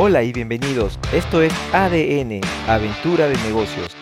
Hola y bienvenidos. Esto es ADN, Aventura de Negocios.